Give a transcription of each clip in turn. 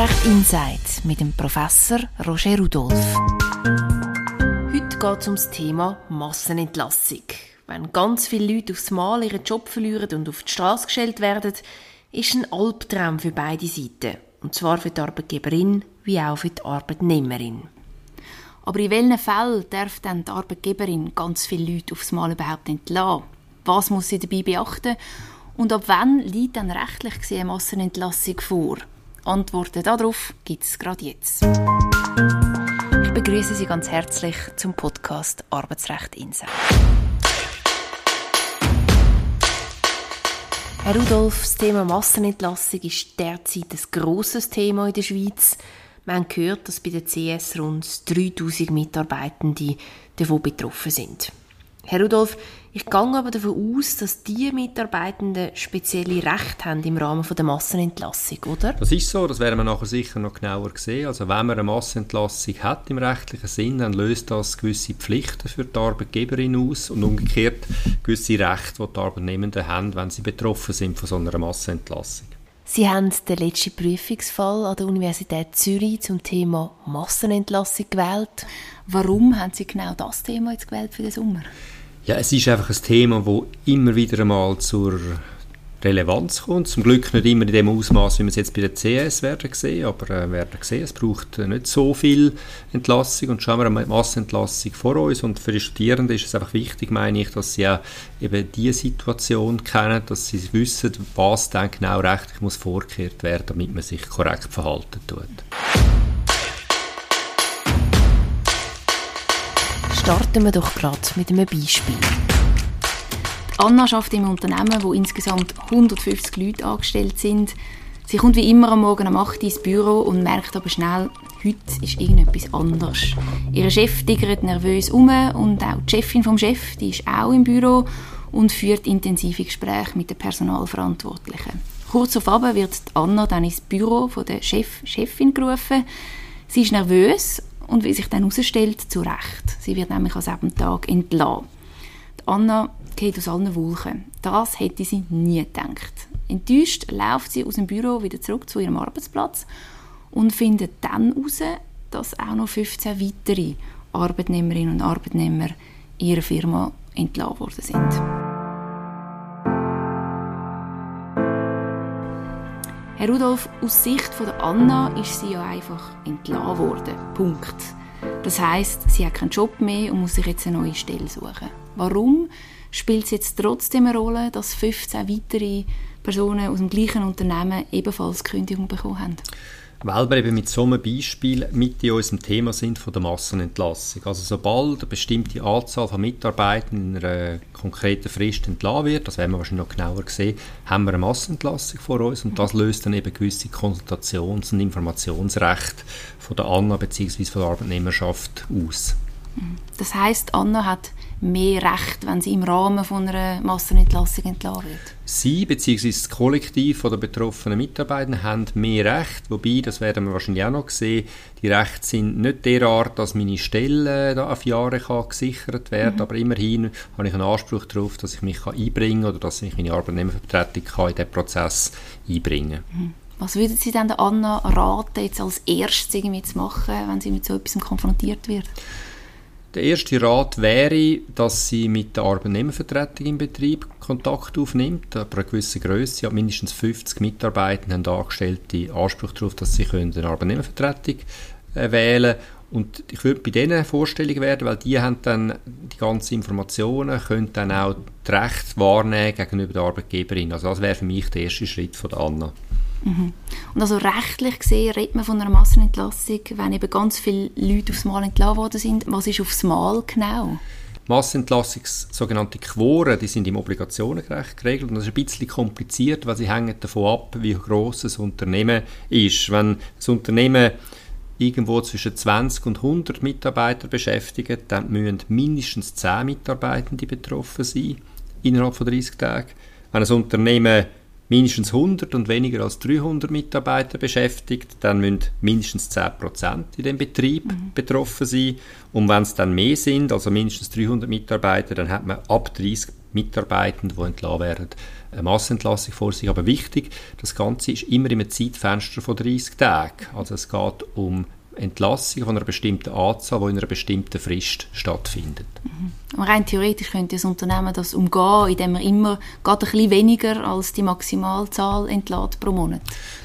Arbeitsrecht Insight mit dem Professor Roger Rudolph. Heute geht es um das Thema Massenentlassung. Wenn ganz viele Leute aufs Mal ihren Job verlieren und auf die Straße gestellt werden, ist ein Albtraum für beide Seiten. Und zwar für die Arbeitgeberin wie auch für die Arbeitnehmerin. Aber in welchen Fällen darf dann die Arbeitgeberin ganz viele Leute aufs Mal überhaupt entlassen? Was muss sie dabei beachten? Und ab wann liegt dann rechtlich gesehen eine Massenentlassung vor? Antworten darauf gibt es gerade jetzt. Ich begrüße Sie ganz herzlich zum Podcast Arbeitsrecht Insight. Herr Rudolf, das Thema Massenentlassung ist derzeit ein grosses Thema in der Schweiz. Wir haben gehört, dass bei der CS rund 3000 Mitarbeitende davon betroffen sind. Herr Rudolf, ich gehe aber davon aus, dass die Mitarbeitenden spezielle Rechte haben im Rahmen der Massenentlassung, oder? Das ist so, das werden wir nachher sicher noch genauer sehen. Also wenn man eine Massenentlassung hat im rechtlichen Sinn, dann löst das gewisse Pflichten für die Arbeitgeberin aus und umgekehrt gewisse Rechte, die die Arbeitnehmenden haben, wenn sie betroffen sind von so einer Massenentlassung. Sie haben den letzten Prüfungsfall an der Universität Zürich zum Thema Massenentlassung gewählt. Warum haben Sie genau das Thema jetzt gewählt für den Sommer? Ja, es ist einfach ein Thema, das immer wieder einmal zur Relevanz kommt. Zum Glück nicht immer in dem Ausmaß, wie wir es jetzt bei der CS werden sehen, aber äh, werden sehen, es braucht äh, nicht so viel Entlassung und schauen wir eine Massenentlassung vor uns und für die Studierenden ist es einfach wichtig, meine ich, dass sie auch eben diese Situation kennen, dass sie wissen, was dann genau rechtlich muss vorgekehrt werden, damit man sich korrekt verhalten tut. Starten wir doch gerade mit einem Beispiel. Anna arbeitet im Unternehmen, wo insgesamt 150 Leute angestellt sind. Sie kommt wie immer am Morgen um 8 Uhr ins Büro und merkt aber schnell, heute ist irgendetwas anders. Ihr Chef tigert nervös um und auch die Chefin vom Chef, die ist auch im Büro und führt intensive Gespräche mit den Personalverantwortlichen. Kurz auf Abend wird Anna dann ins Büro von der Chef, Chefin gerufen. Sie ist nervös und wie sich dann herausstellt, zu Recht. Sie wird nämlich an diesem Tag entlassen. Anna geht aus allen Wolken. Das hätte sie nie gedacht. Enttäuscht läuft sie aus dem Büro wieder zurück zu ihrem Arbeitsplatz und findet dann heraus, dass auch noch 15 weitere Arbeitnehmerinnen und Arbeitnehmer ihrer Firma entlassen worden sind. Herr Rudolf, aus Sicht von der Anna ist sie ja einfach entlassen worden. Punkt. Das heißt, sie hat keinen Job mehr und muss sich jetzt eine neue Stelle suchen. Warum spielt es jetzt trotzdem eine Rolle, dass 15 weitere Personen aus dem gleichen Unternehmen ebenfalls Kündigung bekommen haben? Weil wir eben mit so einem Beispiel mit in unserem Thema sind von der Massenentlassung. Also sobald eine bestimmte Anzahl von Mitarbeitern in einer konkreten Frist entlassen wird, das werden wir wahrscheinlich noch genauer sehen, haben wir eine Massenentlassung vor uns und das löst dann eben gewisse Konsultations- und Informationsrechte von der ANNA bzw. von der Arbeitnehmerschaft aus. Das heißt, Anna hat mehr Recht, wenn sie im Rahmen von einer Massenentlassung entlassen wird? Sie bzw. das Kollektiv der betroffenen Mitarbeiter haben mehr Recht, wobei, das werden wir wahrscheinlich auch noch sehen, die Rechte sind nicht derart, dass meine Stelle da auf Jahre kann gesichert werden mhm. aber immerhin habe ich einen Anspruch darauf, dass ich mich kann einbringen kann oder dass ich meine Arbeitnehmervertretung kann in diesen Prozess einbringen kann. Mhm. Was würden Sie denn der Anna raten, jetzt als erstes irgendwie zu machen, wenn sie mit so etwas konfrontiert wird? Der erste Rat wäre, dass sie mit der Arbeitnehmervertretung im Betrieb Kontakt aufnimmt, aber eine gewisse Größe, ja, mindestens 50 Mitarbeiter haben Angestellte Anspruch darauf, dass sie eine Arbeitnehmervertretung äh, wählen und ich würde bei denen vorstellig werden, weil die haben dann die ganzen Informationen, können dann auch die Rechte wahrnehmen gegenüber der Arbeitgeberin. Also das wäre für mich der erste Schritt von der Anna. Mhm. Und also rechtlich gesehen redet man von einer Massenentlassung, wenn eben ganz viele Leute aufs Mal entlassen worden sind. Was ist aufs Mal genau? Massenentlassungs sogenannte Quoren, die sind im Obligationenrecht geregelt und das ist ein bisschen kompliziert, weil sie hängen davon ab, wie groß das Unternehmen ist. Wenn das Unternehmen irgendwo zwischen 20 und 100 Mitarbeiter beschäftigt, dann müssen mindestens 10 Mitarbeitende betroffen sein innerhalb von 30 Tagen. Wenn ein Unternehmen mindestens 100 und weniger als 300 Mitarbeiter beschäftigt, dann müssen mindestens 10% in dem Betrieb mhm. betroffen sein. Und wenn es dann mehr sind, also mindestens 300 Mitarbeiter, dann hat man ab 30 Mitarbeitenden, die entlassen werden, eine Massenentlassung vor sich. Aber wichtig, das Ganze ist immer einem Zeitfenster von 30 Tagen. Also es geht um Entlassung von einer bestimmten Anzahl, die in einer bestimmten Frist stattfindet. Mhm. Rein theoretisch könnte das Unternehmen das umgehen, indem man immer gerade ein bisschen weniger als die Maximalzahl entlässt pro Monat.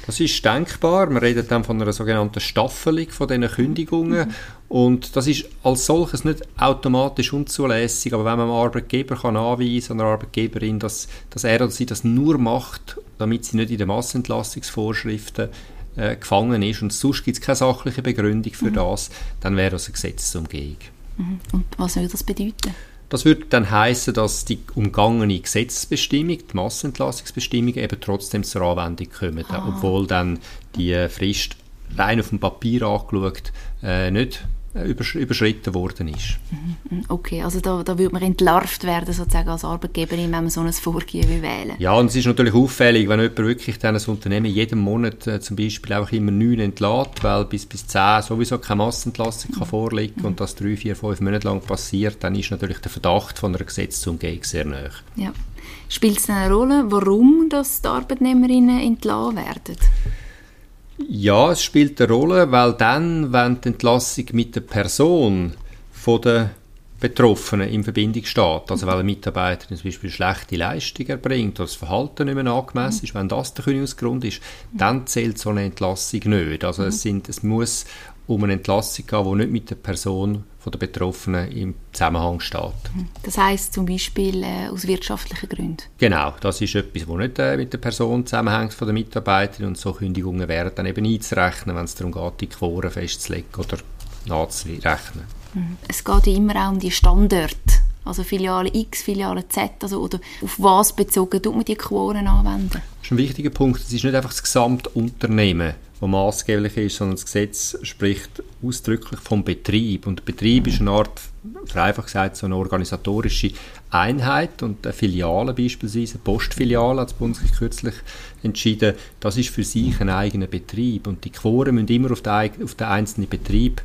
Das ist denkbar. Man redet dann von einer sogenannten Staffelung von diesen Kündigungen. Mhm. Und das ist als solches nicht automatisch unzulässig, aber wenn man einem Arbeitgeber kann anweisen oder einer Arbeitgeberin, dass, dass er oder sie das nur macht, damit sie nicht in den Massenentlassungsvorschriften äh, gefangen ist und sonst gibt es keine sachliche Begründung für mhm. das, dann wäre das eine Gesetzesumgehung. Mhm. Und was würde das bedeuten? Das würde dann heißen, dass die umgangene Gesetzesbestimmung, die Massenentlassungsbestimmung, eben trotzdem zur Anwendung kommt, ah. obwohl dann die Frist rein auf dem Papier angeschaut äh, nicht überschritten worden ist. Mhm, mhm. Okay, also da, da würde man entlarvt werden sozusagen als Arbeitgeberin, wenn man so ein Vorgehen wählen Ja, und es ist natürlich auffällig, wenn jemand wirklich dann ein Unternehmen jeden Monat äh, zum Beispiel einfach immer neun entlässt, weil bis, bis zehn sowieso keine Massenentlassung kann vorliegen mhm. und das drei, vier, fünf Monate lang passiert, dann ist natürlich der Verdacht von einer Gesetzesumgehung sehr nahe. Ja. Spielt es eine Rolle, warum das die Arbeitnehmerinnen entlassen werden? Ja, es spielt eine Rolle, weil dann, wenn die Entlassung mit der Person von der Betroffenen in Verbindung steht, also weil ein Mitarbeiter zum Beispiel schlechte Leistung erbringt oder das Verhalten nicht mehr angemessen ist, wenn das der Kündigungsgrund ist, dann zählt so eine Entlassung nicht. Also es, sind, es muss um eine Entlassung gehen, die nicht mit der Person von der Betroffenen im Zusammenhang steht. Das heißt zum Beispiel äh, aus wirtschaftlichen Gründen? Genau, das ist etwas, das nicht äh, mit der Person zusammenhängt von der Mitarbeiterin und so Kündigungen wären dann eben einzurechnen, wenn es darum geht, die Quoren festzulegen oder nachzurechnen. Mhm. Es geht ja immer auch um die Standorte, also Filiale X, Filiale Z, also, oder auf was bezogen tut man die Quoren anwenden? Das ist ein wichtiger Punkt, es ist nicht einfach das Gesamtunternehmen, das maßgeblich ist, sondern das Gesetz spricht ausdrücklich vom Betrieb. Und Betrieb mhm. ist eine Art, vereinfacht gesagt, so eine organisatorische Einheit und eine Filiale beispielsweise, eine Postfiliale hat das Bundesgericht kürzlich entschieden, das ist für sich ein eigener Betrieb und die Quoren müssen immer auf den, auf den einzelnen Betrieb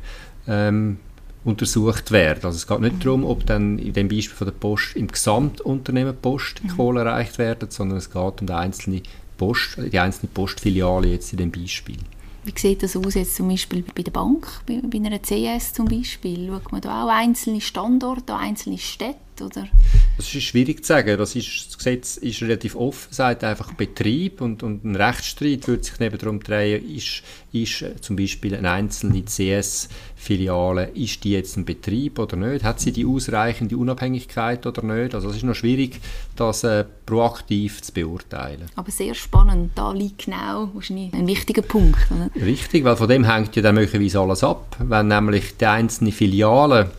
ähm, untersucht werden. Also es geht nicht darum, ob dann in dem Beispiel von der Post im Gesamtunternehmen Post die Quoten erreicht werden, sondern es geht um die einzelne Post, die einzelne Postfiliale jetzt in dem Beispiel. Wie sieht das aus jetzt zum Beispiel bei der Bank, bei, bei einer CS zum Beispiel? Schaut man da auch einzelne Standorte, einzelne Städte? Oder? Das ist schwierig zu sagen. Das, ist, das Gesetz ist relativ offen, sagt einfach Betrieb und, und ein Rechtsstreit würde sich neben darum drehen, ist, ist äh, zum Beispiel eine einzelne CS-Filiale, ist die jetzt ein Betrieb oder nicht? Hat sie die ausreichende Unabhängigkeit oder nicht? Also es ist noch schwierig, das äh, proaktiv zu beurteilen. Aber sehr spannend, da liegt genau wahrscheinlich ein wichtiger Punkt. Oder? Richtig, weil von dem hängt ja dann möglicherweise alles ab. Wenn nämlich die einzelne Filiale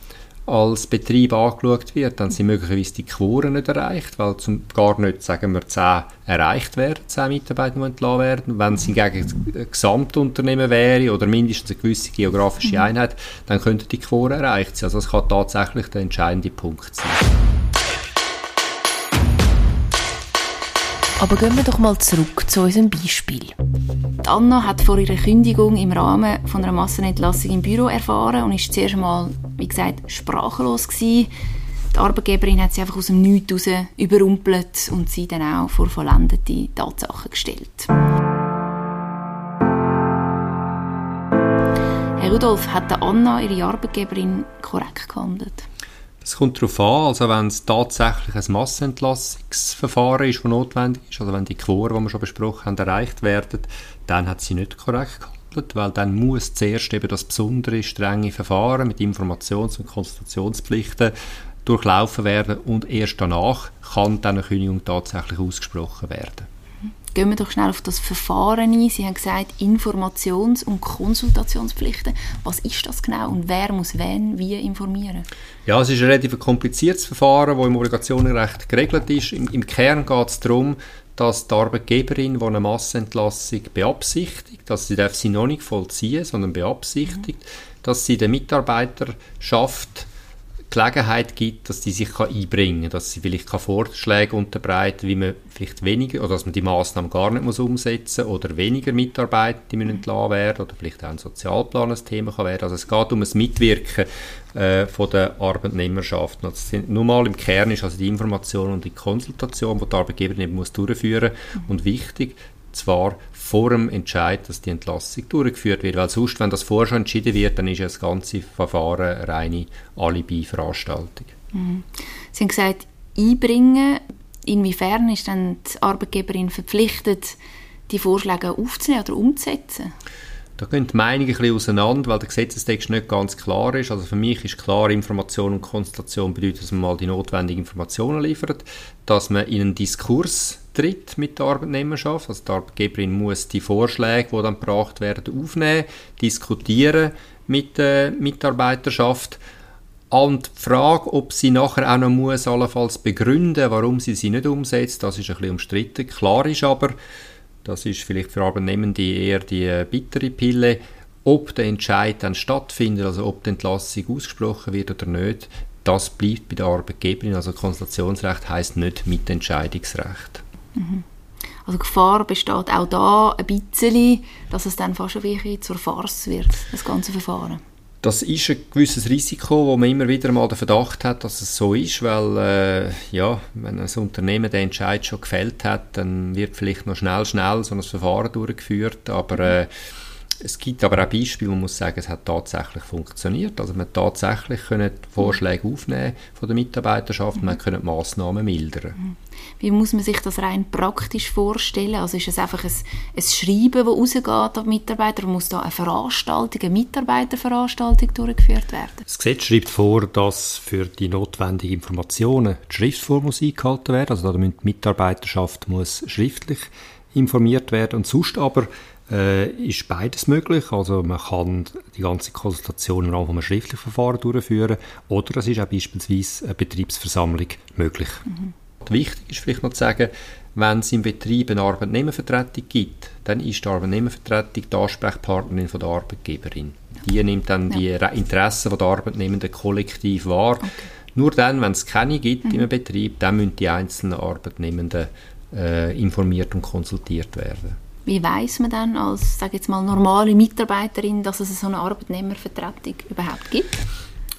als Betrieb angeschaut wird, dann sind möglicherweise die Quoren nicht erreicht, weil zum gar nicht, sagen wir, 10 erreicht werden, 10 Mitarbeiter die entlassen werden. Wenn es hingegen ein Gesamtunternehmen wäre oder mindestens eine gewisse geografische mhm. Einheit, dann könnten die Quoren erreicht sein. Also das kann tatsächlich der entscheidende Punkt sein. Aber gehen wir doch mal zurück zu unserem Beispiel. Anna hat vor ihrer Kündigung im Rahmen von einer Massenentlassung im Büro erfahren und ist zuerst einmal, wie gesagt, sprachlos gewesen. Die Arbeitgeberin hat sie einfach aus dem Nichts raus überrumpelt und sie dann auch vor vollendete Tatsachen gestellt. Herr Rudolf, hat Anna ihre Arbeitgeberin korrekt gehandelt? Es kommt darauf an, also wenn es tatsächlich ein Massenentlassungsverfahren ist, das notwendig ist, also wenn die Quoren, die wir schon besprochen haben, erreicht werden, dann hat sie nicht korrekt gehandelt, weil dann muss zuerst eben das besondere, strenge Verfahren mit Informations- und Konsultationspflichten durchlaufen werden und erst danach kann dann eine Kündigung tatsächlich ausgesprochen werden. Gehen wir doch schnell auf das Verfahren ein. Sie haben gesagt, Informations- und Konsultationspflichten. Was ist das genau und wer muss wen wie informieren? Ja, es ist ein relativ kompliziertes Verfahren, das im Obligationenrecht geregelt ist. Im, im Kern geht es darum, dass die Arbeitgeberin, die eine Massenentlassung beabsichtigt, dass sie darf sie noch nicht vollziehen, sondern beabsichtigt, mhm. dass sie der Mitarbeiterschaft Gelegenheit gibt, dass die sich kann einbringen kann, dass sie vielleicht kann Vorschläge unterbreiten wie man vielleicht weniger, oder dass man die Maßnahmen gar nicht muss umsetzen oder weniger Mitarbeiter die müssen entlassen werden oder vielleicht auch ein Sozialplan ein Thema kann werden. Also es geht um das Mitwirken äh, von der Arbeitnehmerschaft. Also nur mal im Kern ist also die Information und die Konsultation, die der Arbeitgeber eben muss durchführen muss. Und wichtig, zwar vor dem Entscheid, dass die Entlassung durchgeführt wird. Weil sonst, wenn das vorher schon entschieden wird, dann ist ja das ganze Verfahren eine reine Alibi-Veranstaltung. Mhm. Sie haben gesagt, einbringen. Inwiefern ist dann die Arbeitgeberin verpflichtet, die Vorschläge aufzunehmen oder umzusetzen? Da gehen die Meinungen ein bisschen auseinander, weil der Gesetzestext nicht ganz klar ist. Also für mich ist klar, Information und Konstellation bedeutet, dass man mal die notwendigen Informationen liefert, dass man in einen Diskurs tritt mit der Arbeitnehmerschaft. Also die Arbeitgeberin muss die Vorschläge, die dann gebracht werden, aufnehmen, diskutieren mit der Mitarbeiterschaft. Und die Frage, ob sie nachher auch noch muss, allenfalls begründen, warum sie sie nicht umsetzt, das ist ein bisschen umstritten. Klar ist aber, das ist vielleicht für Arbeitnehmende eher die äh, bittere Pille, ob der Entscheid dann stattfindet, also ob die Entlassung ausgesprochen wird oder nicht, das bleibt bei der Arbeitgeberin. Also Konsultationsrecht heißt nicht Mitentscheidungsrecht. Mhm. Also Gefahr besteht auch da ein bisschen, dass es dann fast ein zur Farce wird, das ganze Verfahren. Das ist ein gewisses Risiko, wo man immer wieder mal den Verdacht hat, dass es so ist, weil äh, ja, wenn ein Unternehmen den Entscheid schon gefällt hat, dann wird vielleicht noch schnell, schnell so ein Verfahren durchgeführt, aber äh, es gibt aber auch Beispiele, wo man muss sagen, es hat tatsächlich funktioniert. Also man tatsächlich können Vorschläge aufnehmen von der Mitarbeiterschaft, mhm. man können Massnahmen mildern. Mhm. Wie muss man sich das rein praktisch vorstellen? Also ist es einfach ein, ein Schreiben, das rausgeht an die Mitarbeiter? Muss da eine Veranstaltung, eine Mitarbeiterveranstaltung durchgeführt werden? Das Gesetz schreibt vor, dass für die notwendigen Informationen die Schriftform muss eingehalten werden. Also da die Mitarbeiterschaft muss schriftlich informiert werden und sonst aber äh, ist beides möglich. Also man kann die ganze Konsultation im Rahmen von einem schriftlichen Verfahren durchführen oder es ist auch beispielsweise eine Betriebsversammlung möglich. Mhm. Wichtig ist vielleicht noch zu sagen, wenn es im Betrieb eine Arbeitnehmervertretung gibt, dann ist die Arbeitnehmervertretung die Ansprechpartnerin von der Arbeitgeberin. Die nimmt dann ja. die Interessen der Arbeitnehmenden kollektiv wahr. Okay. Nur dann, wenn es keine gibt mhm. im Betrieb, dann müssen die einzelnen Arbeitnehmenden äh, informiert und konsultiert werden. Wie weiß man dann als, sage jetzt mal, normale Mitarbeiterin, dass es so eine Arbeitnehmervertretung überhaupt gibt?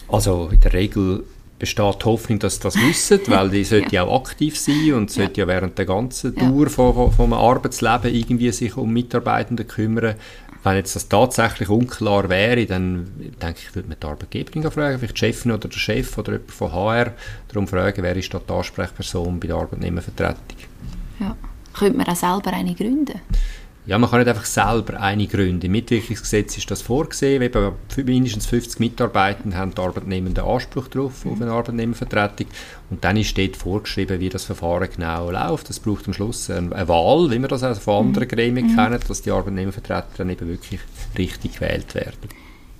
Also in der Regel besteht die Hoffnung, dass sie das wissen, weil die sollte ja. auch aktiv sein und sollte ja, ja während der ganzen ja. Dauer vom, vom Arbeitsleben irgendwie sich um Mitarbeitende kümmern. Wenn jetzt das tatsächlich unklar wäre, dann denke ich, würde man die Arbeitgeberin fragen, vielleicht die Chefin oder der Chef oder jemand von HR, darum fragen, wer ist da die Ansprechperson bei der Arbeitnehmervertretung. Ja. Könnte man auch selber eine gründen? Ja, man kann nicht einfach selber eine gründen. Im Mitwirkungsgesetz ist das vorgesehen. Eben mindestens 50 Mitarbeiter haben die Arbeitnehmenden Anspruch darauf, auf eine Arbeitnehmervertretung. Und dann ist dort vorgeschrieben, wie das Verfahren genau läuft. Es braucht am Schluss eine Wahl, wie wir das auch von anderen Gremien mhm. kennen, dass die Arbeitnehmervertreter dann eben wirklich richtig gewählt werden.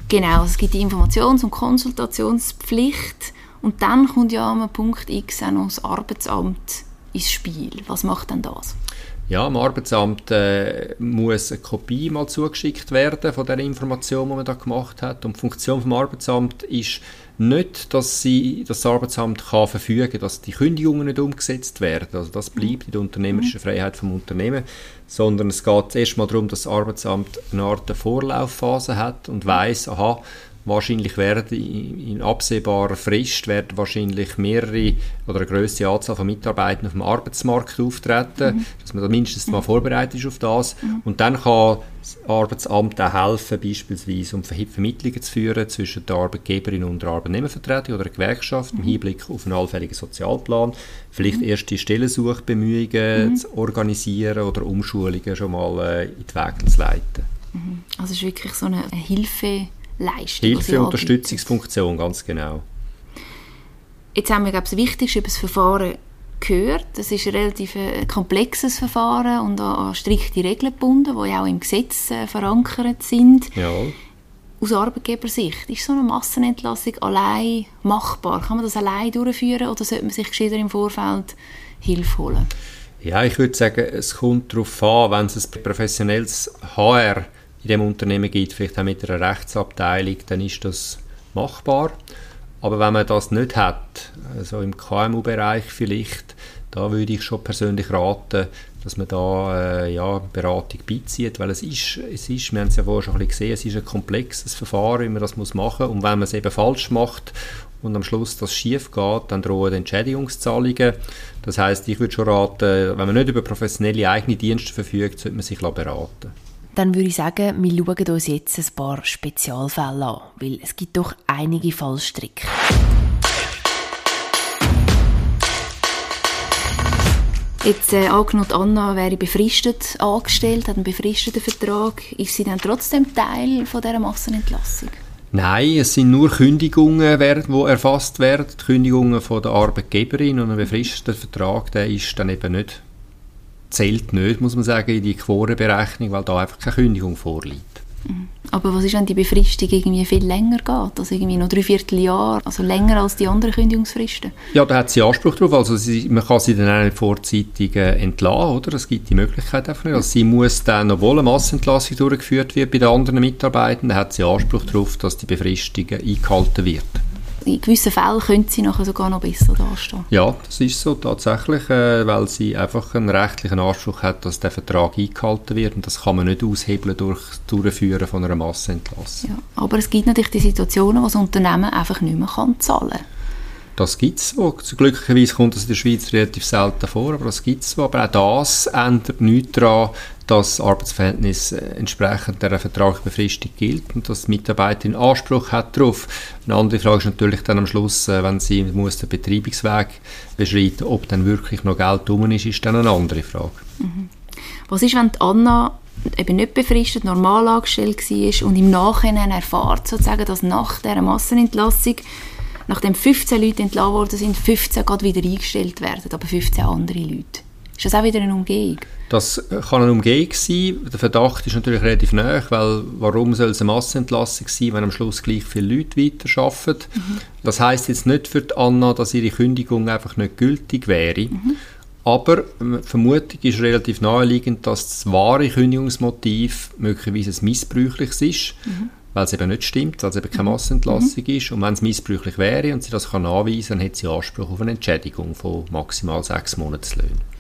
Genau, es gibt die Informations- und Konsultationspflicht. Und dann kommt ja am Punkt X auch noch das Arbeitsamt ins Spiel. Was macht denn das? Ja, am Arbeitsamt äh, muss eine Kopie mal zugeschickt werden von der Information, die man da gemacht hat. Und die Funktion vom Arbeitsamt ist nicht, dass sie das Arbeitsamt kann verfügen, dass die Kündigungen nicht umgesetzt werden. Also das bleibt in der unternehmerischen Freiheit vom Unternehmen, sondern es geht erstmal darum, dass das Arbeitsamt eine Art Vorlaufphase hat und weiß, aha, Wahrscheinlich werden in absehbarer Frist werden wahrscheinlich mehrere oder eine größere Anzahl von Mitarbeitern auf dem Arbeitsmarkt auftreten, mhm. dass man da mindestens mal vorbereitet ist auf das. Mhm. Und dann kann das Arbeitsamt auch helfen, beispielsweise um Vermittlungen zu führen zwischen der Arbeitgeberin und der Arbeitnehmervertretung oder der Gewerkschaft mhm. im Hinblick auf einen allfälligen Sozialplan. Vielleicht mhm. erste Stellensuchbemühungen mhm. zu organisieren oder Umschulungen schon mal äh, in die Wege zu leiten. Mhm. Also es ist wirklich so eine Hilfe Leistung. Hilfe, Unterstützungsfunktion, ganz genau. Jetzt haben wir, glaube ich, das Wichtigste über das Verfahren gehört. Das ist ein relativ äh, komplexes Verfahren und an, strikte Regeln gebunden, die auch im Gesetz äh, verankert sind. Ja. Aus Arbeitgebersicht, ist so eine Massenentlassung allein machbar? Kann man das allein durchführen oder sollte man sich gescheiter im Vorfeld Hilfe holen? Ja, ich würde sagen, es kommt darauf an, wenn es ein professionelles HR in dem Unternehmen gibt, vielleicht auch mit einer Rechtsabteilung, dann ist das machbar. Aber wenn man das nicht hat, also im KMU-Bereich vielleicht, da würde ich schon persönlich raten, dass man da äh, ja, Beratung beizieht, weil es ist, es ist, wir haben es ja vorher schon ein bisschen gesehen, es ist ein komplexes Verfahren, wie man das muss machen und wenn man es eben falsch macht und am Schluss das schief geht, dann drohen Entschädigungszahlungen. Das heißt, ich würde schon raten, wenn man nicht über professionelle eigene Dienste verfügt, sollte man sich beraten dann würde ich sagen, wir schauen uns jetzt ein paar Spezialfälle an, weil es gibt doch einige Fallstricke. Jetzt äh, angenommen, Anna wäre befristet angestellt, hat einen befristeten Vertrag. Ist sie dann trotzdem Teil von dieser Massenentlassung? Nein, es sind nur Kündigungen, die erfasst werden. Die Kündigungen von der Arbeitgeberin und ein befristeter Vertrag, der ist dann eben nicht, zählt nicht, muss man sagen, in die Quorenberechnung, weil da einfach keine Kündigung vorliegt. Mhm. Aber was ist, wenn die Befristung irgendwie viel länger geht? Also irgendwie noch drei Vierteljahr, also länger als die anderen Kündigungsfristen? Ja, da hat sie Anspruch darauf. Also sie, man kann sie dann auch nicht vorzeitig äh, entlassen, oder? Es gibt die Möglichkeit einfach nicht. Also sie muss dann, obwohl eine Massenentlassung durchgeführt wird bei den anderen Mitarbeitern, hat sie Anspruch darauf, dass die Befristung eingehalten wird in gewissen Fällen könnte sie nachher sogar noch besser dastehen. Ja, das ist so tatsächlich, äh, weil sie einfach einen rechtlichen Anspruch hat, dass der Vertrag eingehalten wird und das kann man nicht aushebeln durch Durchführen von einer Massenentlassung. Ja, aber es gibt natürlich die Situationen, wo das Unternehmen einfach nicht mehr kann zahlen kann. Das gibt es so. Glücklicherweise kommt das in der Schweiz relativ selten vor, aber das gibt es so. Aber auch das ändert nichts daran, das Arbeitsverhältnis äh, entsprechend der Vertragsbefristung gilt und dass die Mitarbeiterin Anspruch hat darauf. Eine andere Frage ist natürlich dann am Schluss, äh, wenn sie muss den Betreibungsweg beschreiten ob dann wirklich noch Geld drum ist, ist dann eine andere Frage. Mhm. Was ist, wenn Anna eben nicht befristet, normal angestellt war und im Nachhinein erfahrt, sozusagen, dass nach dieser Massenentlassung nachdem 15 Leute entlassen worden sind, 15 gerade wieder eingestellt werden, aber 15 andere Leute. Ist das auch wieder eine Umgehung? Das kann eine Umgehung sein. Der Verdacht ist natürlich relativ nah, weil warum soll es eine Massenentlassung sein, wenn am Schluss gleich viele Leute weiterarbeiten? Mhm. Das heißt jetzt nicht für die Anna, dass ihre Kündigung einfach nicht gültig wäre. Mhm. Aber die Vermutung ist relativ naheliegend, dass das wahre Kündigungsmotiv möglicherweise ein missbräuchliches ist. Mhm weil es eben nicht stimmt, weil es eben keine mhm. Massenentlassung mhm. ist. Und wenn es missbräuchlich wäre und sie das kann nachweisen dann hat sie Anspruch auf eine Entschädigung von maximal sechs Monatslöhnen.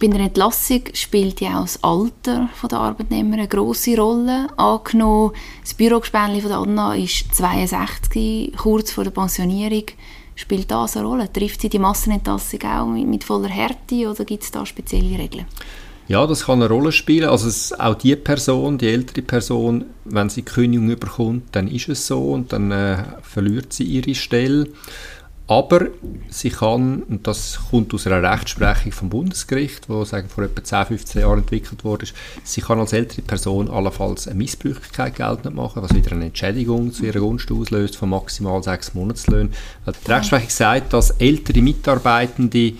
Bei der Entlassung spielt ja auch das Alter der Arbeitnehmer eine grosse Rolle. Angenommen, das Bürogespänli von Anna ist 62, kurz vor der Pensionierung. Spielt das eine Rolle? Trifft sie die Massenentlassung auch mit, voller Härte oder gibt es da spezielle Regeln? Ja, das kann eine Rolle spielen. Also es, auch die Person, die ältere Person, wenn sie Kündigung überkommt, dann ist es so und dann äh, verliert sie ihre Stelle. Aber sie kann, und das kommt aus einer Rechtsprechung vom Bundesgericht, wo sagen, vor etwa 10, 15 Jahren entwickelt wurde, sie kann als ältere Person allenfalls eine Missbräuchlichkeit geltend machen, was wieder eine Entschädigung zu ihrer Gunst auslöst von maximal sechs Monatslöhnen. Die Rechtsprechung sagt, dass ältere Mitarbeitende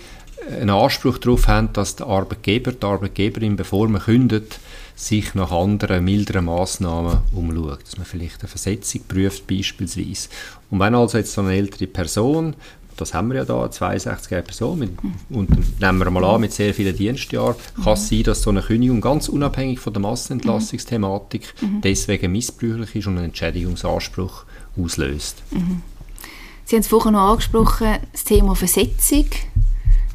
einen Anspruch darauf haben, dass der Arbeitgeber, die Arbeitgeberin, bevor man kündet, sich nach anderen, milderen Massnahmen umschaut. Dass man vielleicht eine Versetzung prüft beispielsweise. Und wenn also jetzt so eine ältere Person, das haben wir ja da, eine 62-jährige Person, mit, und nehmen wir mal an, mit sehr vielen Dienstjahren, kann es sein, dass so eine Kündigung ganz unabhängig von der Massenentlassungsthematik mhm. deswegen missbräuchlich ist und einen Entschädigungsanspruch auslöst. Mhm. Sie haben es vorhin noch angesprochen, das Thema Versetzung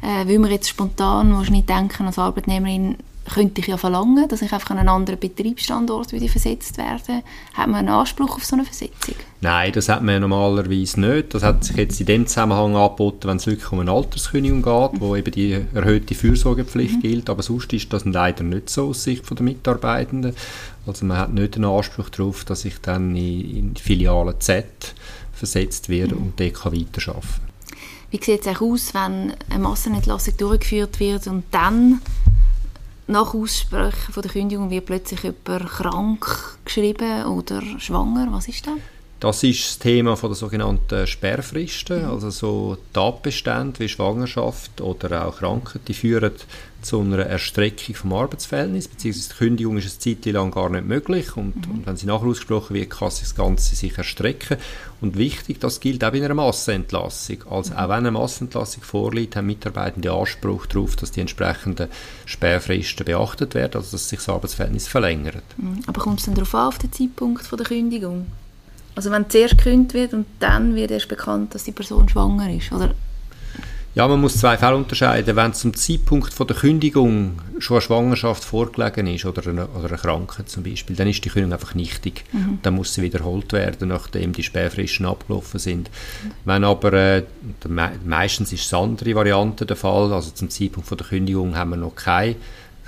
äh, weil wir jetzt spontan wahrscheinlich denken, als Arbeitnehmerin könnte ich ja verlangen, dass ich einfach an einen anderen Betriebsstandort wieder versetzt werde. Hat man einen Anspruch auf so eine Versetzung? Nein, das hat man normalerweise nicht. Das hat sich jetzt in dem Zusammenhang angeboten, wenn es wirklich um eine Alterskündigung geht, wo eben die erhöhte Fürsorgepflicht mhm. gilt. Aber sonst ist das leider nicht so aus Sicht der Mitarbeitenden. Also man hat nicht den Anspruch darauf, dass ich dann in, in die Filiale Z versetzt werde mhm. und dort weiterarbeiten kann. Wie sieht es auch aus, wenn eine Massenentlassung durchgeführt wird und dann nach Aussprechen von der Kündigung wird plötzlich jemand krank geschrieben oder schwanger? Was ist das? Das ist das Thema von der sogenannten Sperrfristen, also so Tatbestände wie Schwangerschaft oder auch Krankheit, die führen zu einer Erstreckung vom Arbeitsverhältnis, beziehungsweise die Kündigung ist eine Zeit lang gar nicht möglich und, mhm. und, wenn sie nachher ausgesprochen wird, kann sich das Ganze sich erstrecken. Und wichtig, das gilt auch bei einer Massenentlassung. Also mhm. auch wenn eine Massenentlassung vorliegt, haben Mitarbeitende Anspruch darauf, dass die entsprechenden Sperrfristen beachtet werden, also dass sich das Arbeitsverhältnis verlängert. Mhm. Aber kommt es dann darauf an, auf den Zeitpunkt von der Kündigung? Also wenn zuerst gekündigt wird und dann wird erst bekannt, dass die Person schwanger ist, oder? Ja, man muss zwei Fälle unterscheiden. Wenn zum Zeitpunkt von der Kündigung schon eine Schwangerschaft vorgelegen ist oder eine, oder eine Krankheit zum Beispiel, dann ist die Kündigung einfach nichtig. Mhm. Dann muss sie wiederholt werden, nachdem die Sperrfristen abgelaufen sind. Mhm. Wenn aber, äh, meistens ist es andere Variante der Fall, also zum Zeitpunkt von der Kündigung haben wir noch keine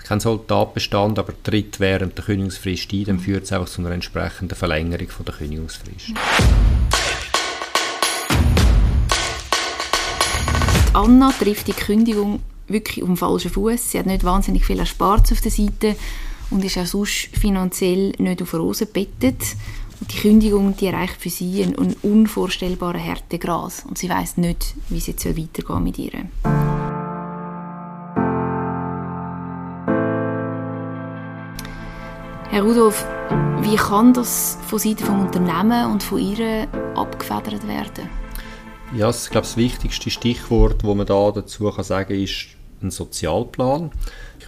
kein Soldatbestand, aber tritt während der Kündigungsfrist ein, dann mhm. führt es einfach zu einer entsprechenden Verlängerung von der Kündigungsfrist. Anna trifft die Kündigung wirklich auf den falschen Fuß. Sie hat nicht wahnsinnig viel erspart auf der Seite und ist auch sonst finanziell nicht auf Rosen bettet. Die Kündigung die erreicht für sie einen, unvorstellbaren Härtegrad und sie weiß nicht, wie es jetzt weitergehen mit ihr. Herr Rudolf, wie kann das von Seiten des Unternehmens und von ihr abgefedert werden? Ja, ich glaube, das wichtigste Stichwort, das man da dazu kann sagen kann, ist ein Sozialplan.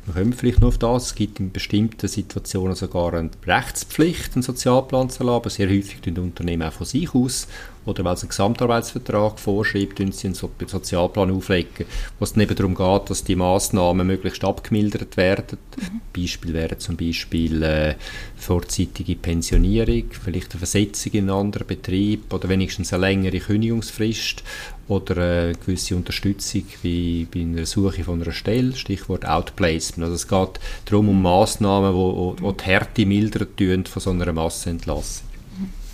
Wir kommen vielleicht noch auf das. Es gibt in bestimmten Situationen sogar eine Rechtspflicht, einen Sozialplan zu aber sehr häufig tun die Unternehmen auch von sich aus oder weil es einen Gesamtarbeitsvertrag vorschreibt, tun sie einen Sozialplan auflegen, wo es eben darum geht, dass die Massnahmen möglichst abgemildert werden. Mhm. Beispiel wäre zum Beispiel äh, vorzeitige Pensionierung, vielleicht eine Versetzung in einen anderen Betrieb oder wenigstens eine längere Kündigungsfrist oder eine gewisse Unterstützung wie bei einer Suche von einer Stelle, Stichwort Outplacement. Also es geht darum um Massnahmen, die, die die Härte mildern von so einer Massenentlassung.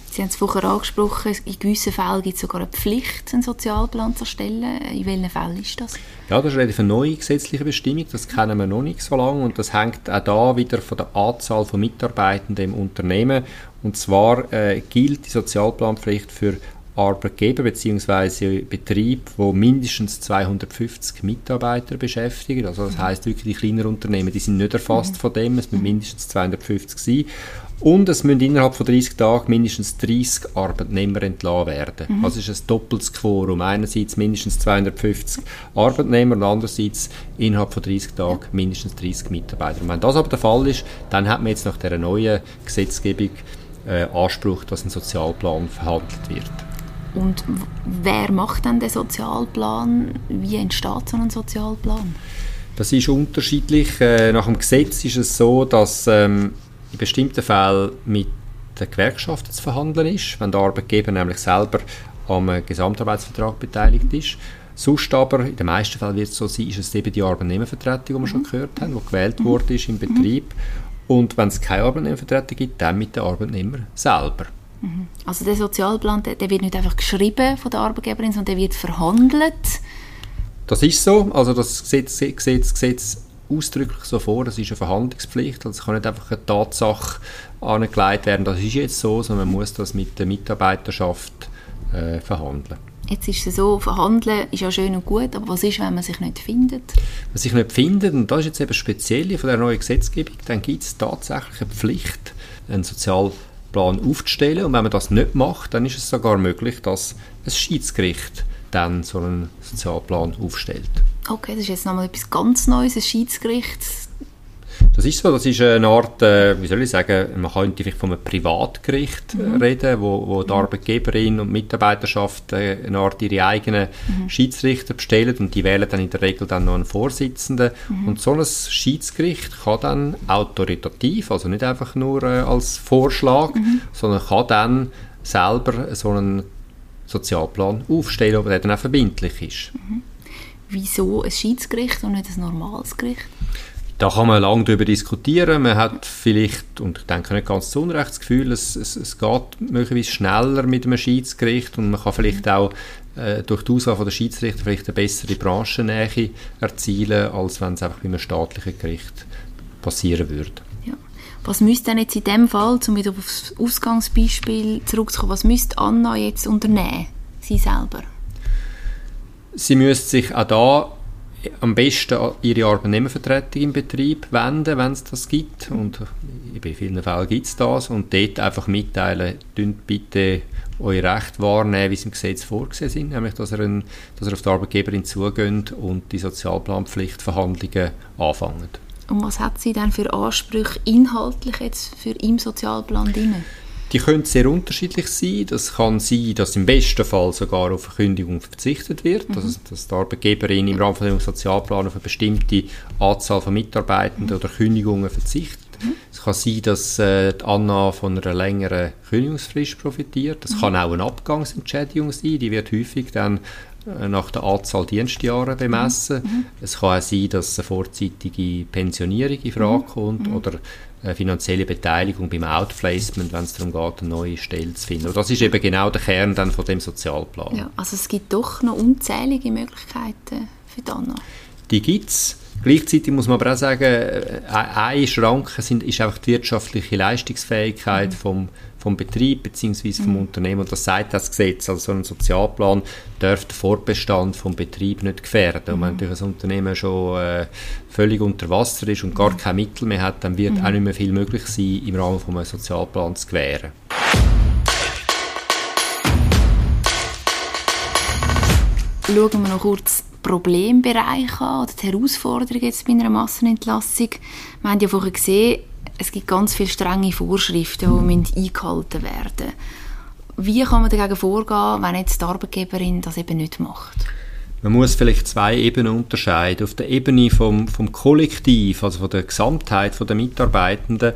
Sie haben es vorher angesprochen, in gewissen Fällen gibt es sogar eine Pflicht, einen Sozialplan zu erstellen. In welchen Fällen ist das? Ja, das ist relativ eine neue gesetzliche Bestimmung, das kennen wir noch nicht so lange und das hängt auch da wieder von der Anzahl von Mitarbeitenden im Unternehmen. Und zwar äh, gilt die Sozialplanpflicht für Arbeitgeber bzw. Betrieb, wo mindestens 250 Mitarbeiter beschäftigen. Also das heißt wirklich die kleineren Unternehmen, die sind nicht erfasst mhm. von dem, es müssen mindestens 250 sein. Und es müssen innerhalb von 30 Tagen mindestens 30 Arbeitnehmer entlassen werden. Mhm. Also ist ein doppeltes Quorum. Einerseits mindestens 250 Arbeitnehmer und andererseits innerhalb von 30 Tagen mindestens 30 Mitarbeiter. Und wenn das aber der Fall ist, dann hat man jetzt nach dieser neuen Gesetzgebung äh, Anspruch, dass ein Sozialplan verhandelt wird. Und wer macht dann den Sozialplan? Wie entsteht so ein Sozialplan? Das ist unterschiedlich. Äh, nach dem Gesetz ist es so, dass ähm, in bestimmten Fällen mit den Gewerkschaften zu verhandeln ist, wenn der Arbeitgeber nämlich selber am Gesamtarbeitsvertrag beteiligt ist. Sonst aber, in den meisten Fällen wird es so sein, ist es eben die Arbeitnehmervertretung, die wir mhm. schon gehört haben, die gewählt mhm. wurde ist im Betrieb. Und wenn es keine Arbeitnehmervertretung gibt, dann mit den Arbeitnehmer selber. Mhm. Also der Sozialplan, der, der, wird nicht einfach geschrieben von der Arbeitgeberin, sondern der wird verhandelt. Das ist so. Also das Gesetz, Gesetz, Gesetz ausdrücklich so vor, das ist eine Verhandlungspflicht, also es kann nicht einfach eine Tatsache angelegt werden, das ist jetzt so, sondern man muss das mit der Mitarbeiterschaft äh, verhandeln. Jetzt ist es so, verhandeln ist ja schön und gut, aber was ist, wenn man sich nicht findet? Wenn man sich nicht findet, und das ist jetzt eben speziell von der neuen Gesetzgebung, dann gibt es tatsächlich eine Pflicht, einen Sozialplan aufzustellen und wenn man das nicht macht, dann ist es sogar möglich, dass ein Schiedsgericht dann so einen Sozialplan aufstellt. Okay, das ist jetzt nochmal etwas ganz Neues, ein Schiedsgericht. Das ist so, das ist eine Art, äh, wie soll ich sagen, man könnte vielleicht von einem Privatgericht mhm. reden, wo, wo die mhm. Arbeitgeberin und Mitarbeiterschaft äh, eine Art ihre eigenen mhm. Schiedsrichter bestellen und die wählen dann in der Regel dann noch einen Vorsitzenden. Mhm. Und so ein Schiedsgericht kann dann autoritativ, also nicht einfach nur äh, als Vorschlag, mhm. sondern kann dann selber so einen Sozialplan aufstellen, der dann auch verbindlich ist. Mhm wieso ein Schiedsgericht und nicht ein normales Gericht? Da kann man lange darüber diskutieren. Man hat vielleicht, und ich denke nicht ganz zu Unrecht, das Gefühl, es, es, es geht möglicherweise schneller mit einem Schiedsgericht und man kann vielleicht mhm. auch äh, durch die Auswahl der Schiedsrichter vielleicht eine bessere Branchennähe erzielen, als wenn es einfach bei einem staatlichen Gericht passieren würde. Ja. Was müsste denn jetzt in dem Fall, um wieder auf das Ausgangsbeispiel zurückzukommen, was müsste Anna jetzt unternehmen, sie selber? Sie müsste sich auch da am besten ihre Arbeitnehmervertretung im Betrieb wenden, wenn es das gibt. Und in vielen Fällen gibt es das. Und dort einfach mitteilen, bitte euer Recht wahrnehmen, wie sie im Gesetz vorgesehen sind, nämlich dass er, ein, dass er auf die Arbeitgeberin zugeht und die Sozialplanpflichtverhandlungen anfangen. Und was hat sie denn für Ansprüche inhaltlich jetzt für im Sozialplan drin? Die können sehr unterschiedlich sein. Das kann sein, dass im besten Fall sogar auf eine Kündigung verzichtet wird, mhm. also dass die Arbeitgeberin im Rahmen von dem Sozialplan auf eine bestimmte Anzahl von Mitarbeitenden mhm. oder Kündigungen verzichtet. Mhm. Es kann sein, dass äh, Anna von einer längeren Kündigungsfrist profitiert. Das mhm. kann auch eine Abgangsentschädigung sein. Die wird häufig dann äh, nach der Anzahl Dienstjahre bemessen. Mhm. mhm. Es kann auch sein, dass eine vorzeitige Pensionierung in Frage mhm. kommt mhm. oder finanzielle Beteiligung beim Outplacement, wenn es darum geht, eine neue Stelle zu finden. Und das ist eben genau der Kern dann von dem Sozialplan. Ja, also es gibt doch noch unzählige Möglichkeiten für Dana. Die gibt es. Gleichzeitig muss man aber auch sagen, äh, eine Schranke sind, ist einfach die wirtschaftliche Leistungsfähigkeit mhm. vom, vom Betrieb bzw. vom mhm. Unternehmen. Und das sagt das Gesetz. Also so ein Sozialplan darf den Fortbestand vom Betrieb nicht gefährden. Mhm. Und wenn natürlich ein Unternehmen schon äh, völlig unter Wasser ist und gar mhm. keine Mittel mehr hat, dann wird mhm. auch nicht mehr viel möglich sein, im Rahmen von einem Sozialplan zu gewähren. Schauen wir noch kurz Problembereiche an oder die Herausforderungen jetzt bei einer Massenentlassung. Wir haben ja vorher gesehen, es gibt ganz viele strenge Vorschriften, die eingehalten werden Wie kann man dagegen vorgehen, wenn jetzt die Arbeitgeberin das eben nicht macht? Man muss vielleicht zwei Ebenen unterscheiden. Auf der Ebene vom, vom Kollektiv, also von der Gesamtheit der Mitarbeitenden,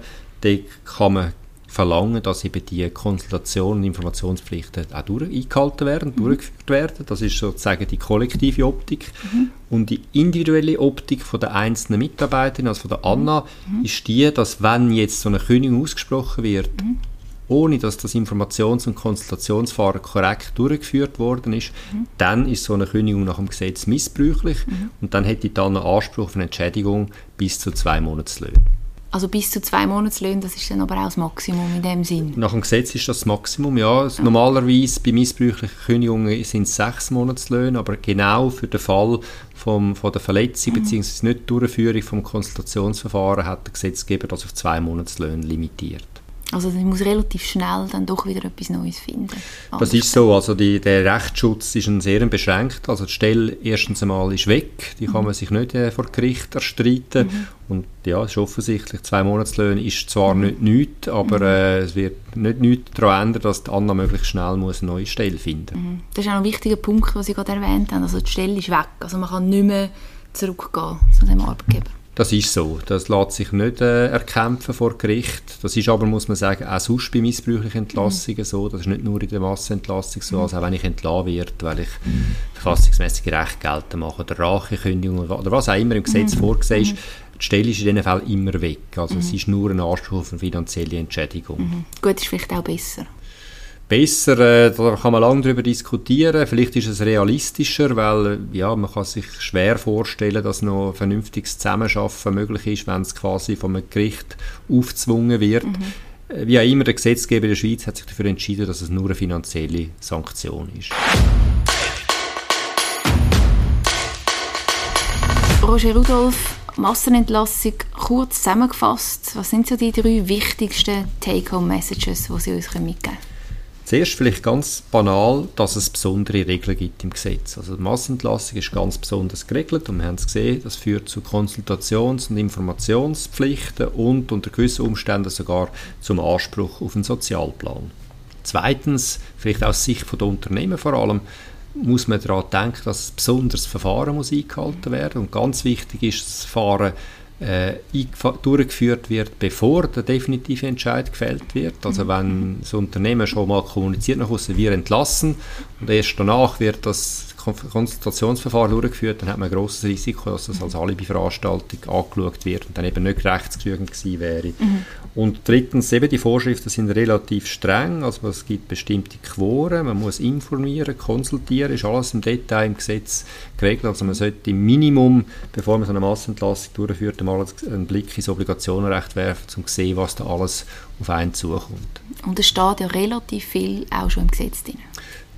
kann man verlangen, dass eben die Konsultationen und Informationspflichten auch durch, eingehalten werden, mhm. durchgeführt werden. Das ist sozusagen die kollektive Optik. Mhm. Und die individuelle Optik von der einzelnen Mitarbeiterin, also von der Anna, mhm. ist die, dass wenn jetzt so eine Kündigung ausgesprochen wird, mhm. ohne dass das Informations- und Konsultationsverfahren korrekt durchgeführt worden ist, mhm. dann ist so eine Kündigung nach dem Gesetz missbräuchlich mhm. und dann hätte die dann einen Anspruch auf eine Entschädigung bis zu zwei Monatslöhnen. Also bis zu zwei Monatslöhnen, das ist dann aber auch das Maximum in dem Sinn? Nach dem Gesetz ist das das Maximum, ja. ja. Normalerweise bei missbräuchlichen Kündigungen sind es sechs Monatslöhne, aber genau für den Fall vom, von der Verletzung mhm. bzw. nicht Durchführung vom Konsultationsverfahren hat der Gesetzgeber das auf zwei Monatslöhne limitiert. Also ich muss relativ schnell dann doch wieder etwas Neues finden. Das ist so, also die, der Rechtsschutz ist ein sehr beschränkt. Also die Stelle erstens einmal ist weg, die kann mhm. man sich nicht äh, vor Gericht erstreiten. Mhm. Und ja, es ist offensichtlich, zwei Monatslöhne ist zwar mhm. nicht nichts, aber mhm. äh, es wird nicht nichts daran ändern, dass die Anna möglichst schnell muss eine neue Stelle finden muss. Mhm. Das ist auch ein wichtiger Punkt, was Sie gerade erwähnt haben. Also die Stelle ist weg, also man kann nicht mehr zurückgehen zu dem Arbeitgeber. Das ist so. Das lässt sich nicht äh, erkämpfen vor Gericht. Das ist aber, muss man sagen, auch sonst bei missbräuchlichen Entlassungen mhm. so. Das ist nicht nur in der Massenentlassung so. Mhm. Also auch wenn ich entlassen werde, weil ich mhm. verfassungsmäßige Recht geltend mache oder Rachekündigung oder was auch immer im Gesetz mhm. vorgesehen ist, mhm. die Stelle ist in diesem Fall immer weg. Also es mhm. ist nur ein Anspruch auf eine finanzielle Entschädigung. Gut, ist vielleicht auch besser besser, äh, da kann man lange darüber diskutieren. Vielleicht ist es realistischer, weil ja, man kann sich schwer vorstellen, dass noch vernünftiges Zusammenschaffen möglich ist, wenn es quasi vom Gericht aufgezwungen wird. Mhm. Äh, wie auch immer, der Gesetzgeber der Schweiz hat sich dafür entschieden, dass es nur eine finanzielle Sanktion ist. Roger Rudolph, Massenentlassung, kurz zusammengefasst, was sind so die drei wichtigsten Take-Home-Messages, die Sie uns mitgeben können? Zuerst vielleicht ganz banal, dass es besondere Regeln gibt im Gesetz. Also die Massentlassung ist ganz besonders geregelt und wir haben es gesehen, das führt zu Konsultations- und Informationspflichten und unter gewissen Umständen sogar zum Anspruch auf einen Sozialplan. Zweitens, vielleicht aus Sicht der Unternehmen vor allem, muss man daran denken, dass ein besonderes Verfahren muss eingehalten werden und ganz wichtig ist das Verfahren äh, durchgeführt wird, bevor der definitive Entscheid gefällt wird. Also wenn das Unternehmen schon mal kommuniziert nach außen, wir entlassen und erst danach wird das Konsultationsverfahren durchgeführt, dann hat man ein grosses Risiko, dass das als Alibi-Veranstaltung angeschaut wird und dann eben nicht rechtsgenügend gewesen wäre. Mhm. Und drittens, eben die Vorschriften sind relativ streng, also es gibt bestimmte Quoren, man muss informieren, konsultieren, ist alles im Detail im Gesetz geregelt, also man sollte im Minimum, bevor man so eine Massentlassung durchführt, mal einen Blick ins Obligationenrecht werfen, um zu sehen, was da alles auf einen zukommt. Und es steht ja relativ viel auch schon im Gesetz drin.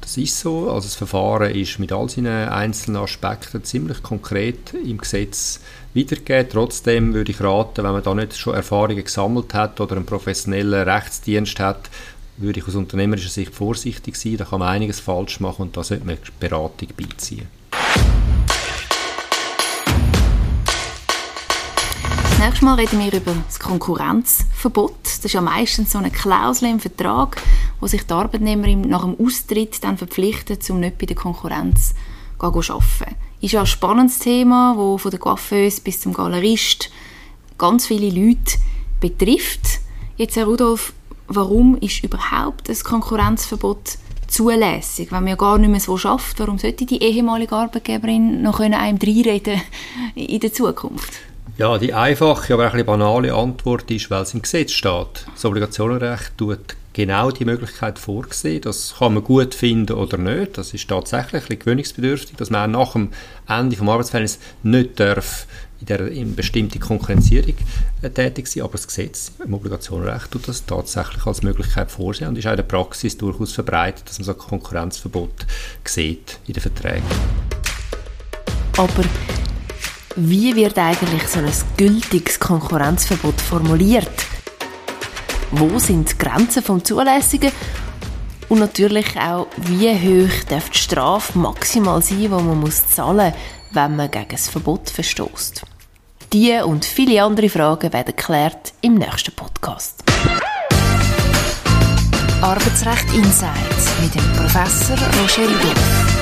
Das ist so. Also das Verfahren ist mit all seinen einzelnen Aspekten ziemlich konkret im Gesetz wiedergegeben. Trotzdem würde ich raten, wenn man da nicht schon Erfahrungen gesammelt hat oder einen professionellen Rechtsdienst hat, würde ich aus unternehmerischer Sicht vorsichtig sein. Da kann man einiges falsch machen und da sollte man Beratung beiziehen. Nächste Mal reden wir über das Konkurrenzverbot. Das ist ja meistens so eine Klausel im Vertrag, wo sich die Arbeitnehmerin nach dem Austritt dann verpflichtet, um nicht bei der Konkurrenz zu arbeiten. Ist ja ein spannendes Thema, wo von der Coiffeuse bis zum Galerist ganz viele Leute betrifft. Jetzt, Herr Rudolf, warum ist überhaupt das Konkurrenzverbot zulässig? Wenn man gar nicht mehr so schafft, warum sollte die ehemalige Arbeitgeberin noch einem reinreden in der Zukunft? Ja, die einfache, aber auch ein banale Antwort ist, weil es im Gesetz steht. Das Obligationenrecht tut genau die Möglichkeit vorgesehen. Das kann man gut finden oder nicht. Das ist tatsächlich ein gewöhnungsbedürftig, dass man nach dem Ende des Arbeitsverhältnisses nicht darf in der in bestimmte Konkurrenzierung äh, tätig sein, aber das Gesetz im Obligationenrecht tut das tatsächlich als Möglichkeit vorsehen und ist auch in der Praxis durchaus verbreitet, dass man so ein Konkurrenzverbot sieht in den Verträgen. Aber wie wird eigentlich so ein gültiges Konkurrenzverbot formuliert? Wo sind die Grenzen vom Zulässigen? Und natürlich auch, wie hoch darf die Strafe maximal sein, die man muss zahlen muss, wenn man gegen das Verbot verstößt? Diese und viele andere Fragen werden geklärt im nächsten Podcast. Arbeitsrecht Insights mit dem Professor Roger Rudolph.